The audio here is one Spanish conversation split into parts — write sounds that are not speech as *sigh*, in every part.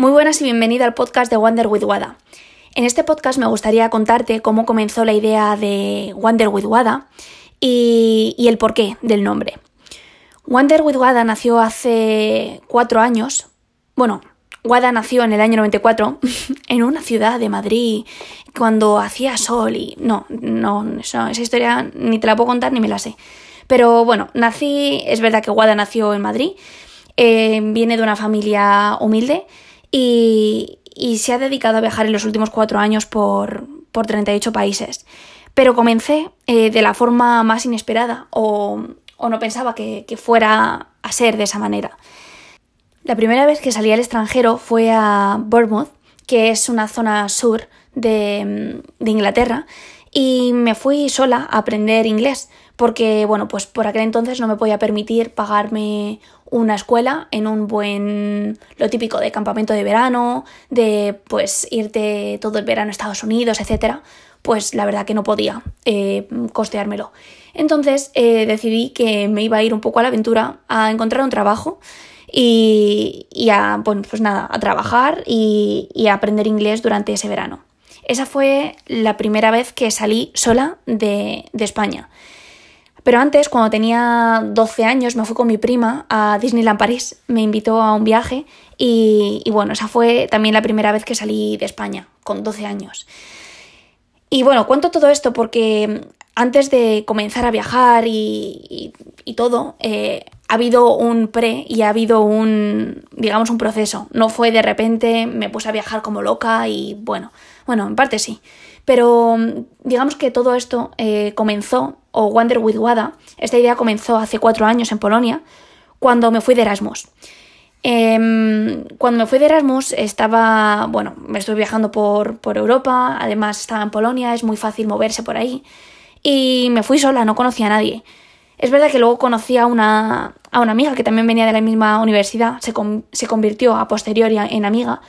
Muy buenas y bienvenida al podcast de Wonder with Wada. En este podcast me gustaría contarte cómo comenzó la idea de Wonder with Wada y, el porqué del nombre. Wonder with Wada nació hace cuatro años. Bueno, Wada nació en el año 94 *laughs* en una ciudad de Madrid cuando hacía sol y... No, no, esa historia ni te la puedo contar ni me la sé. Pero bueno, nací, es verdad que Wada nació en Madrid, eh, viene de una familia humilde y, se ha dedicado a viajar en los últimos cuatro años por, por 38 países. Pero comencé eh, de la forma más inesperada o, no pensaba que, fuera a ser de esa manera. La primera vez que salí al extranjero fue a Bournemouth, que es una zona sur de, de Inglaterra, y me fui sola a aprender inglés, porque bueno, pues por aquel entonces no me podía permitir pagarme una escuela en un buen, lo típico de campamento de verano, de pues irte todo el verano a Estados Unidos, etcétera, pues la verdad que no podía eh, costeármelo. Entonces eh, decidí que me iba a ir un poco a la aventura, a encontrar un trabajo y, a, bueno, pues nada, a trabajar y, y a aprender inglés durante ese verano. Esa fue la primera vez que salí sola de, de España. Pero antes, cuando tenía 12 años, me fui con mi prima a Disneyland París. Me invitó a un viaje y, bueno, esa fue también la primera vez que salí de España, con 12 años. Y bueno, cuento todo esto porque antes de comenzar a viajar y, todo, eh, ha habido un pre y ha habido un, digamos, un proceso. No fue de repente, me puse a viajar como loca y bueno, bueno, en parte sí. Pero digamos que todo esto eh, comenzó o Wonder with Wada, esta idea comenzó hace cuatro años en Polonia, cuando me fui de Erasmus. Em, cuando me fui de Erasmus estaba, bueno, me estuve viajando por, por, Europa, además estaba en Polonia, es muy fácil moverse por ahí. Y me fui sola, no conocía a nadie. Es verdad que luego conocí a una, a una amiga que también venía de la misma universidad, se, se convirtió a posteriori en amiga,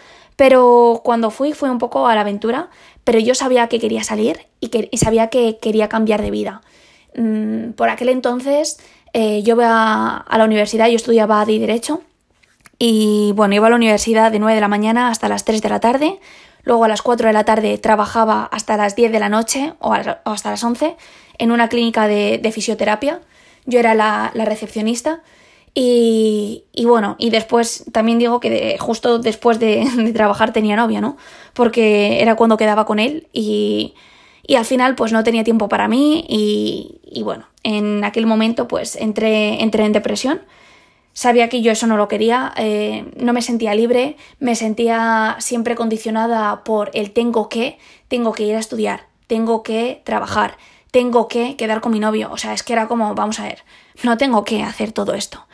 pero cuando fui fue un poco a la aventura, pero yo sabía que quería salir y, que, y sabía que quería cambiar de vida. Mm, por aquel entonces eh, yo iba a la universidad, yo estudiaba de Derecho y bueno, iba a la universidad de 9 de la mañana hasta las 3 de la tarde, luego a las 4 de la tarde trabajaba hasta las 10 de la noche o, hasta las 11 en una clínica de, fisioterapia, yo era la, recepcionista y, bueno, y después también digo que justo después de, *laughs* de trabajar tenía novia, ¿no? Porque era cuando quedaba con él y y al final pues no tenía tiempo para mí y, bueno, en aquel momento pues entré, entré en depresión. Sabía que yo eso no lo quería, eh, no me sentía libre, me sentía siempre condicionada por el tengo que, tengo que ir a estudiar, tengo que trabajar, tengo que quedar con mi novio. O sea, es que era como, vamos a ver, no tengo que hacer todo esto.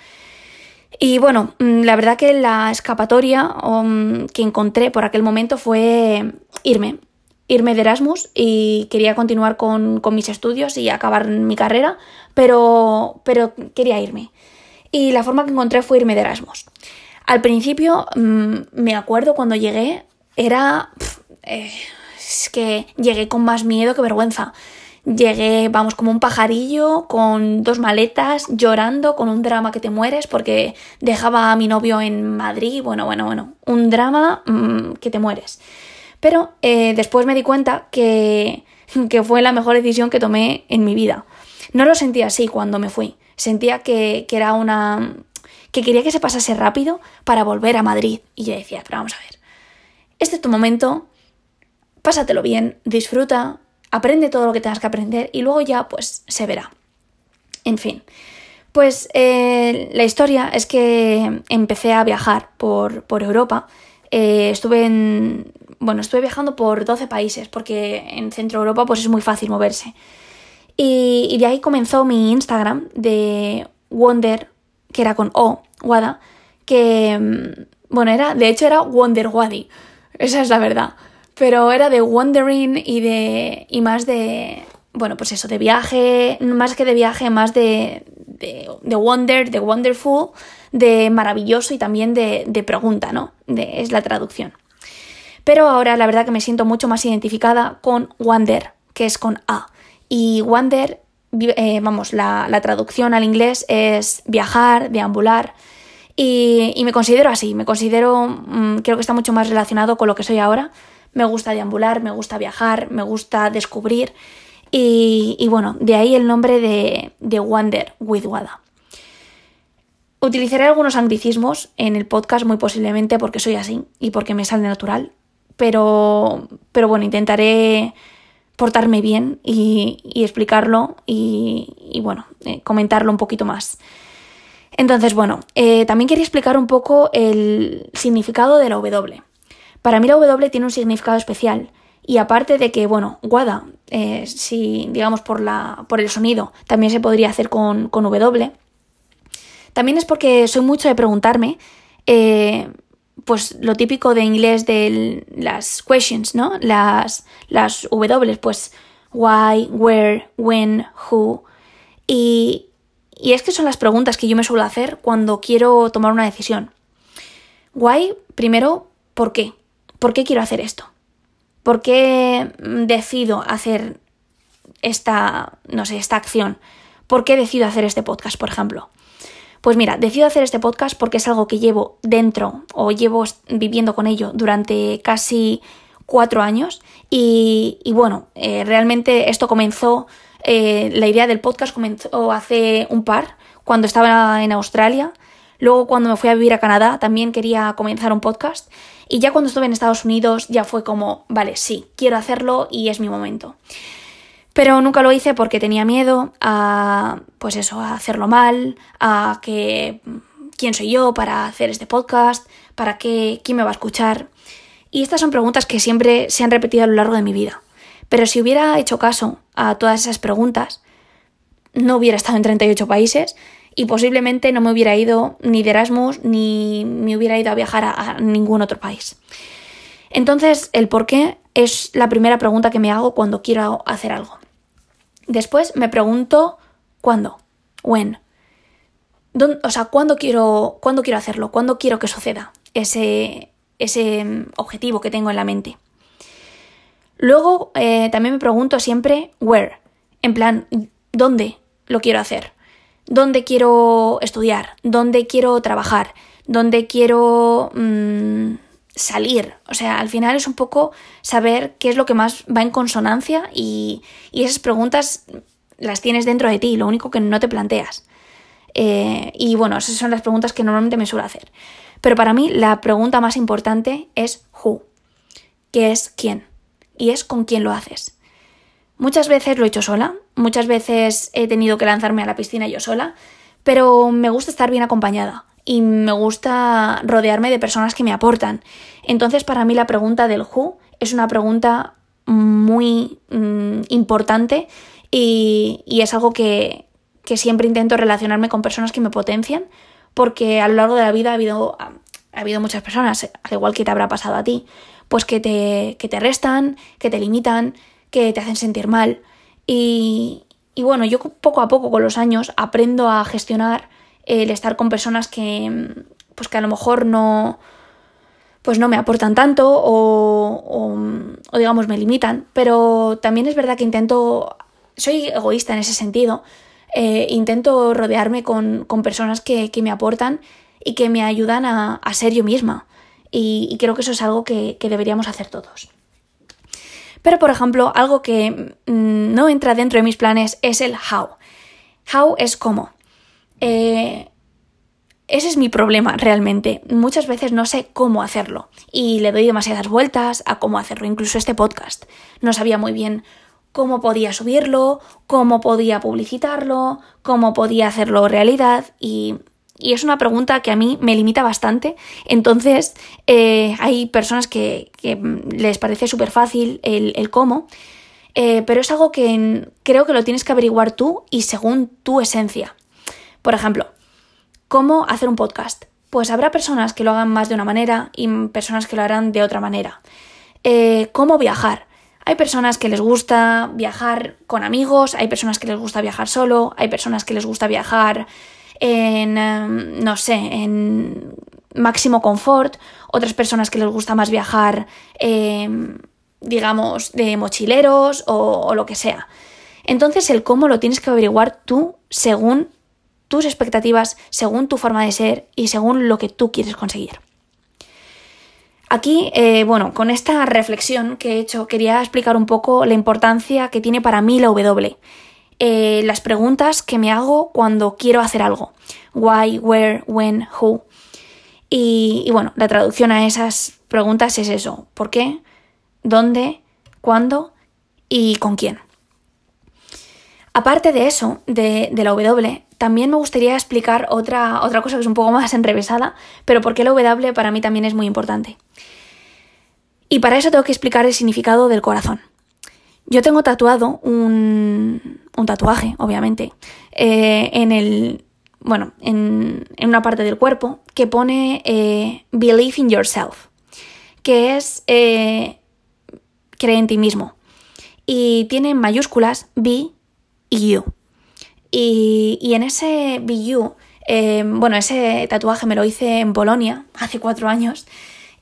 Y bueno, mm, la verdad que la escapatoria mm, que encontré por aquel momento fue irme, irme de Erasmus y quería continuar con, mis estudios y acabar mi carrera, pero, pero quería irme. Y la forma que encontré fue irme de Erasmus. Al principio, mm, me acuerdo cuando llegué, era... Eh, es que llegué con más miedo que vergüenza. Llegué, vamos, como un pajarillo, con dos maletas, llorando, con un drama que te mueres, porque dejaba a mi novio en Madrid. Bueno, bueno, bueno, un drama mm, que te mueres. Pero eh, después me di cuenta que, *laughs* que fue la mejor decisión que tomé en mi vida. No lo sentía así cuando me fui. Sentía que, que era una. que quería que se pasase rápido para volver a Madrid. Y yo decía, pero vamos a ver. Este es tu momento, pásatelo bien, disfruta, aprende todo lo que tengas que aprender y luego ya pues se verá. En fin, pues eh, la historia es que empecé a viajar por, por Europa. Eh, estuve en, bueno, estuve viajando por 12 países porque en Centro Europa pues es muy fácil moverse. Y, de ahí comenzó mi Instagram de Wonder, que era con O, Wada, que, mm, bueno, era, de hecho era Wonder Wadi, esa es la verdad. Pero era de wondering y de, y más de, bueno, pues eso, de viaje, más que de viaje, más de, de, de wonder, de wonderful, de maravilloso y también de, de pregunta, ¿no? De, es la traducción. Pero ahora la verdad que me siento mucho más identificada con Wander, que es con A. Y Wander, eh, vamos, la, traducción al inglés es viajar, deambular. Y, me considero así, me considero, mm, creo que está mucho más relacionado con lo que soy ahora. Me gusta deambular, me gusta viajar, me gusta descubrir. Y, bueno, de ahí el nombre de, de Wonder with Wada. Utilizaré algunos anglicismos en el podcast muy posiblemente porque soy así y porque me sale natural, pero, pero bueno, intentaré portarme bien y, explicarlo y, bueno, eh, comentarlo un poquito más. Entonces, bueno, eh, también quería explicar un poco el significado de la W. Para mí la W tiene un significado especial y aparte de que, bueno, Wada, eh, si digamos por, la, por el sonido, también se podría hacer con, con W también es porque soy mucho de preguntarme, eh, pues lo típico de inglés de las questions, ¿no? Las, las W, pues why, where, when, who. Y, y es que son las preguntas que yo me suelo hacer cuando quiero tomar una decisión. Why, primero, ¿por qué? ¿Por qué quiero hacer esto? ¿Por qué decido hacer esta, no sé, esta acción? ¿Por qué decido hacer este podcast, por ejemplo? Pues mira, decido hacer este podcast porque es algo que llevo dentro o llevo viviendo con ello durante casi cuatro años y, bueno, eh, realmente esto comenzó, eh, la idea del podcast comenzó hace un par, cuando estaba en Australia. Luego cuando me fui a vivir a Canadá también quería comenzar un podcast y ya cuando estuve en Estados Unidos ya fue como, vale, sí, quiero hacerlo y es mi momento. Pero nunca lo hice porque tenía miedo a, pues eso, a hacerlo mal, a que quién soy yo para hacer este podcast, para qué, quién me va a escuchar. Y estas son preguntas que siempre se han repetido a lo largo de mi vida. Pero si hubiera hecho caso a todas esas preguntas, no hubiera estado en 38 países y posiblemente no me hubiera ido ni de Erasmus ni me hubiera ido a viajar a, ningún otro país. Entonces, el por qué es la primera pregunta que me hago cuando quiero hacer algo. Después me pregunto cuándo, when. o sea, ¿cuándo quiero, ¿cuándo quiero hacerlo? ¿Cuándo quiero que suceda ese, ese mm, objetivo que tengo en la mente? Luego eh, también me pregunto siempre where, en plan, ¿dónde lo quiero hacer? ¿Dónde quiero estudiar? ¿Dónde quiero trabajar? ¿Dónde quiero mm, salir. O sea, al final es un poco saber qué es lo que más va en consonancia y, esas preguntas las tienes dentro de ti, lo único que no te planteas. Eh, y bueno, esas son las preguntas que normalmente me suelo hacer. Pero para mí la pregunta más importante es who, que es quién, y es con quién lo haces. Muchas veces lo he hecho sola, muchas veces he tenido que lanzarme a la piscina yo sola, pero me gusta estar bien acompañada y me gusta rodearme de personas que me aportan. Entonces, para mí la pregunta del who es una pregunta muy mm, importante y, es algo que, siempre intento relacionarme con personas que me potencian, porque a lo largo de la vida ha habido, ha habido muchas personas, al igual que te habrá pasado a ti, pues que te, que te restan, que te limitan, que te hacen sentir mal. Y, y bueno, yo poco a poco con los años aprendo a gestionar el estar con personas que, pues que a lo mejor no, pues no me aportan tanto o, o, digamos me limitan, pero también es verdad que intento, soy egoísta en ese sentido, eh, intento rodearme con, con personas que, que, me aportan y que me ayudan a, a ser yo misma. Y, creo que eso es algo que, que, deberíamos hacer todos. Pero, por ejemplo, algo que mm, no entra dentro de mis planes es el how. How es cómo. Eh, ese es mi problema realmente. Muchas veces no sé cómo hacerlo y le doy demasiadas vueltas a cómo hacerlo. Incluso este podcast. No sabía muy bien cómo podía subirlo, cómo podía publicitarlo, cómo podía hacerlo realidad y, es una pregunta que a mí me limita bastante. Entonces eh, hay personas que, les parece súper fácil el, cómo, eh, pero es algo que creo que lo tienes que averiguar tú y según tu esencia. Por ejemplo, ¿cómo hacer un podcast? Pues habrá personas que lo hagan más de una manera y personas que lo harán de otra manera. Eh, ¿Cómo viajar? Hay personas que les gusta viajar con amigos, hay personas que les gusta viajar solo, hay personas que les gusta viajar en, em, no sé, en máximo confort, otras personas que les gusta más viajar, em, digamos, de mochileros o, lo que sea. Entonces el cómo lo tienes que averiguar tú según tus expectativas, según tu forma de ser y según lo que tú quieres conseguir. Aquí, eh, bueno, con esta reflexión que he hecho, quería explicar un poco la importancia que tiene para mí la W. Eh, las preguntas que me hago cuando quiero hacer algo. Why, where, when, who. Y, bueno, la traducción a esas preguntas es eso. ¿Por qué? ¿Dónde? ¿Cuándo? ¿Y con quién? Aparte de eso, de, la W, también me gustaría explicar otra, otra cosa que es un poco *laughs* más enrevesada, pero por qué la W para mí también es muy importante. Y para eso tengo que explicar el significado del corazón. Yo tengo tatuado un, un tatuaje, obviamente, eh, en el. Bueno, en, una parte del cuerpo que pone eh, Believe in yourself, que es eh, cree en ti mismo. Y tiene en mayúsculas Be y You. Y, en ese Be You, bueno, ese tatuaje me lo hice en Polonia hace cuatro años.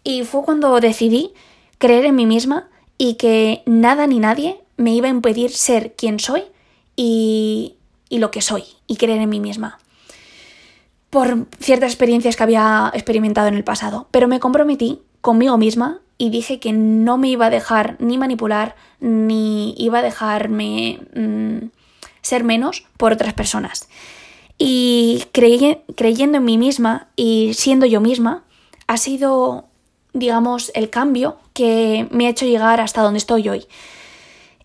Y fue cuando decidí creer en mí misma y que nada ni nadie me iba a impedir ser quien soy y, y lo que soy y creer en mí misma por ciertas experiencias que había experimentado en el pasado, pero me comprometí conmigo misma y dije que no me iba a dejar ni manipular ni iba a dejarme mm, ser menos por otras personas. Y creyendo en mí misma y siendo yo misma ha sido, digamos, el cambio que me ha hecho llegar hasta donde estoy hoy.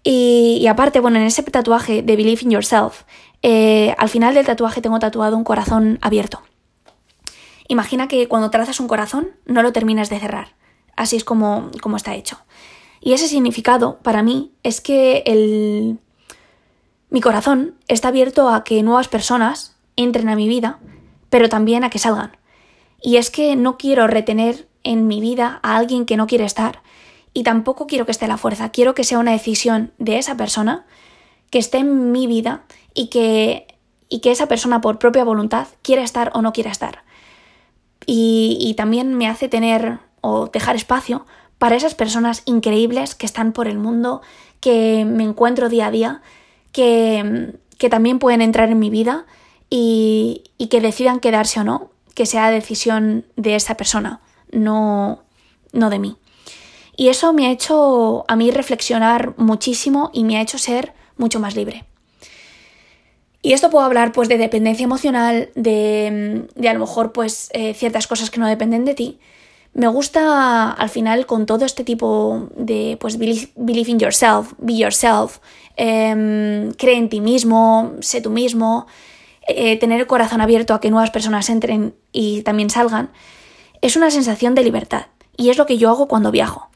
Y, aparte, bueno, en ese tatuaje de Believe in Yourself, eh, al final del tatuaje tengo tatuado un corazón abierto. Imagina que cuando trazas un corazón no lo terminas de cerrar. Así es como, como está hecho. Y ese significado para mí es que el... mi corazón está abierto a que nuevas personas entren a mi vida, pero también a que salgan. Y es que no quiero retener en mi vida a alguien que no quiere estar. Y tampoco quiero que esté la fuerza, quiero que sea una decisión de esa persona que esté en mi vida y que, y que esa persona por propia voluntad quiera estar o no quiera estar. Y, y también me hace tener o dejar espacio para esas personas increíbles que están por el mundo, que me encuentro día a día, que, que también pueden entrar en mi vida y, y que decidan quedarse o no, que sea decisión de esa persona no, no de mí. Y eso me ha hecho a mí reflexionar muchísimo y me ha hecho ser mucho más libre. Y esto puedo hablar pues de dependencia emocional, de, de a lo mejor pues eh, ciertas cosas que no dependen de ti. Me gusta al final con todo este tipo de pues believe, in yourself, be yourself, em, cree en ti mismo, sé tú mismo, eh, tener el corazón abierto a que nuevas personas entren y también salgan es una sensación de libertad y es lo que yo hago cuando viajo.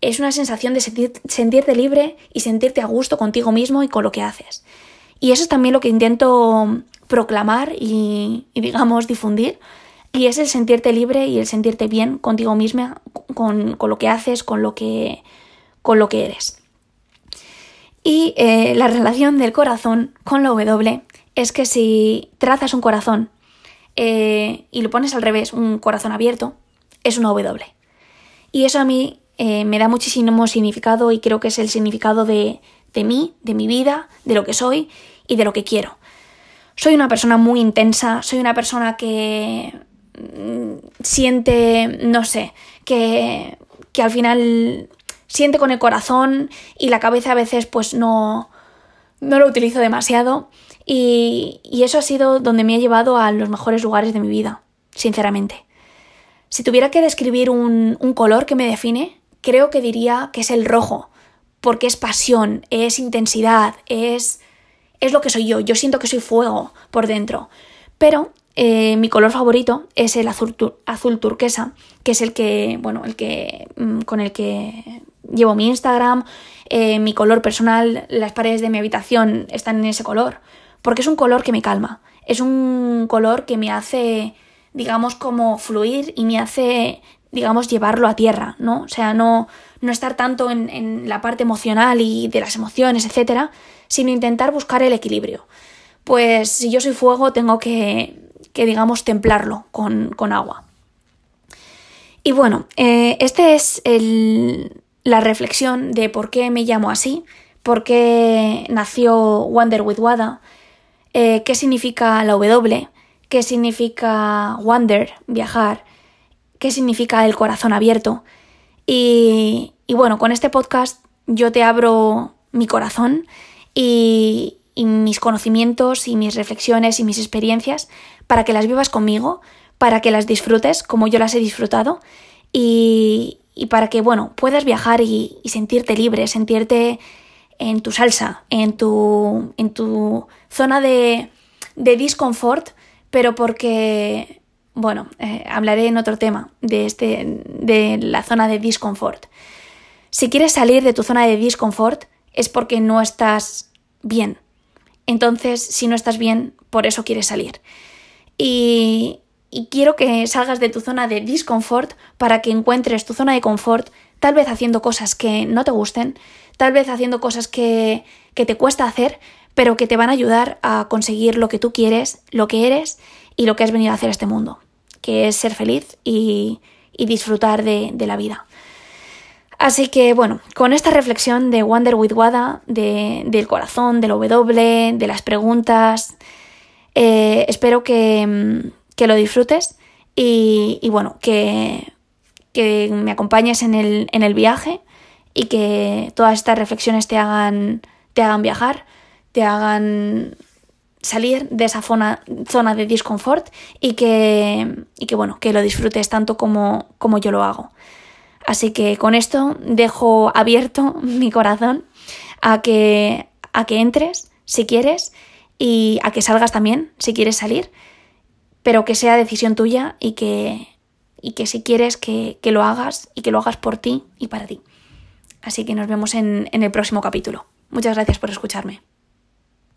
Es una sensación de sentirte libre y sentirte a gusto contigo mismo y con lo que haces. Y eso es también lo que intento proclamar y, digamos, difundir. Y es el sentirte libre y el sentirte bien contigo misma, con, lo que haces, con lo que, con lo que eres. Y eh, la relación del corazón con la W es que si trazas un corazón eh, y lo pones al revés, un corazón abierto, es una W. Y eso a mí eh, me da muchísimo significado y creo que es el significado de, de mí, de mi vida, de lo que soy y de lo que quiero. Soy una persona muy intensa, soy una persona que mm, siente, no sé, que, que al final siente con el corazón y la cabeza a veces pues no, no lo utilizo demasiado y, eso ha sido donde me ha llevado a los mejores lugares de mi vida, sinceramente. Si tuviera que describir un, color que me define, creo que diría que es el rojo, porque es pasión, es intensidad, es, es lo que soy yo. Yo siento que soy fuego por dentro. Pero eh, mi color favorito es el azul, azul, turquesa, que es el que, bueno, el que mm, con el que llevo mi Instagram, eh, mi color personal, las paredes de mi habitación están en ese color porque es un color que me calma, es un color que me hace, digamos, como fluir y me hace, digamos, llevarlo a tierra, ¿no? O sea, no, no estar tanto en, la parte emocional y de las emociones, etcétera, sino intentar buscar el equilibrio. Pues si yo soy fuego, tengo que, que digamos, templarlo con, con agua. Y bueno, eh, esta es la reflexión de por qué me llamo así, por qué nació Wonder with Wada, eh, qué significa la W qué significa wander, viajar, qué significa el corazón abierto. Y, y bueno, con este podcast yo te abro mi corazón y, y mis conocimientos y mis reflexiones y mis experiencias para que las vivas conmigo, para que las disfrutes como yo las he disfrutado y, y para que, bueno, puedas viajar y, y, sentirte libre, sentirte en tu salsa, en tu, en tu zona de, de disconfort, pero porque, bueno, eh, hablaré en otro tema de, este, de la zona de disconfort. Si quieres salir de tu zona de disconfort es porque no estás bien, entonces, si no estás bien, por eso quieres salir. Y, quiero que salgas de tu zona de disconfort para que encuentres tu zona de confort, tal vez haciendo cosas que no te gusten, tal vez haciendo cosas que, que te cuesta hacer, pero que te van a ayudar a conseguir lo que tú quieres, lo que eres y lo que has venido a hacer a este mundo, que es ser feliz y, y disfrutar de, de la vida. Así que bueno, con esta reflexión de Wonder with Wada, del corazón, del W, de las preguntas, eh, espero que, mm, que, lo disfrutes y, y bueno, que, que, me acompañes en el, en el, viaje y que todas estas reflexiones te hagan, te hagan viajar, te hagan salir de esa zona, zona de disconfort y que, y que bueno, que lo disfrutes tanto como, como yo lo hago. Así que con esto dejo abierto *laughs* mi corazón a que, a que entres si quieres y a que salgas también si quieres salir, pero que sea decisión tuya y que, y que si quieres que, que, lo hagas y que lo hagas por ti y para ti. Así que nos vemos en, en el próximo capítulo. Muchas gracias por escucharme.